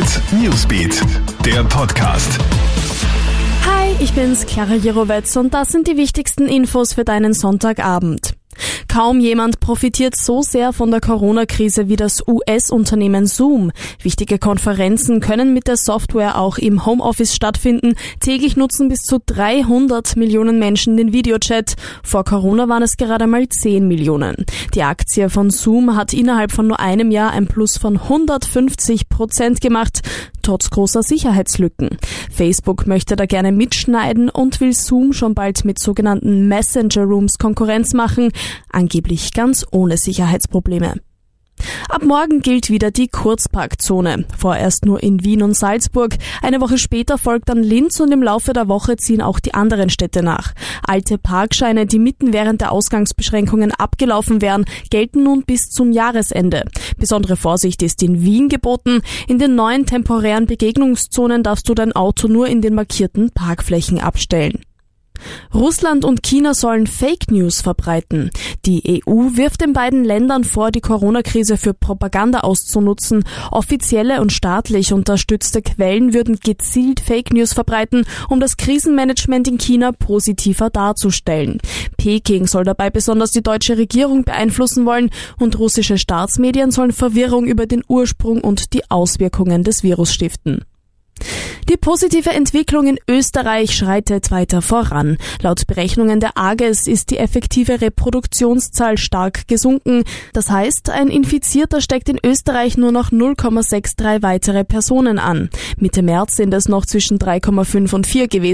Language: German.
Hit Newsbeat, der Podcast. Hi, ich bin's, Clara Jirovetz und das sind die wichtigsten Infos für deinen Sonntagabend. Kaum jemand profitiert so sehr von der Corona-Krise wie das US-Unternehmen Zoom. Wichtige Konferenzen können mit der Software auch im Homeoffice stattfinden. Täglich nutzen bis zu 300 Millionen Menschen den Videochat. Vor Corona waren es gerade mal 10 Millionen. Die Aktie von Zoom hat innerhalb von nur einem Jahr ein Plus von 150 Prozent gemacht trotz großer Sicherheitslücken. Facebook möchte da gerne mitschneiden und will Zoom schon bald mit sogenannten Messenger Rooms Konkurrenz machen, angeblich ganz ohne Sicherheitsprobleme. Ab morgen gilt wieder die Kurzparkzone. Vorerst nur in Wien und Salzburg. Eine Woche später folgt dann Linz und im Laufe der Woche ziehen auch die anderen Städte nach. Alte Parkscheine, die mitten während der Ausgangsbeschränkungen abgelaufen wären, gelten nun bis zum Jahresende. Besondere Vorsicht ist in Wien geboten. In den neuen temporären Begegnungszonen darfst du dein Auto nur in den markierten Parkflächen abstellen. Russland und China sollen Fake News verbreiten. Die EU wirft den beiden Ländern vor, die Corona-Krise für Propaganda auszunutzen. Offizielle und staatlich unterstützte Quellen würden gezielt Fake News verbreiten, um das Krisenmanagement in China positiver darzustellen. Peking soll dabei besonders die deutsche Regierung beeinflussen wollen und russische Staatsmedien sollen Verwirrung über den Ursprung und die Auswirkungen des Virus stiften. Die positive Entwicklung in Österreich schreitet weiter voran. Laut Berechnungen der AGES ist die effektive Reproduktionszahl stark gesunken. Das heißt, ein Infizierter steckt in Österreich nur noch 0,63 weitere Personen an. Mitte März sind es noch zwischen 3,5 und 4 gewesen.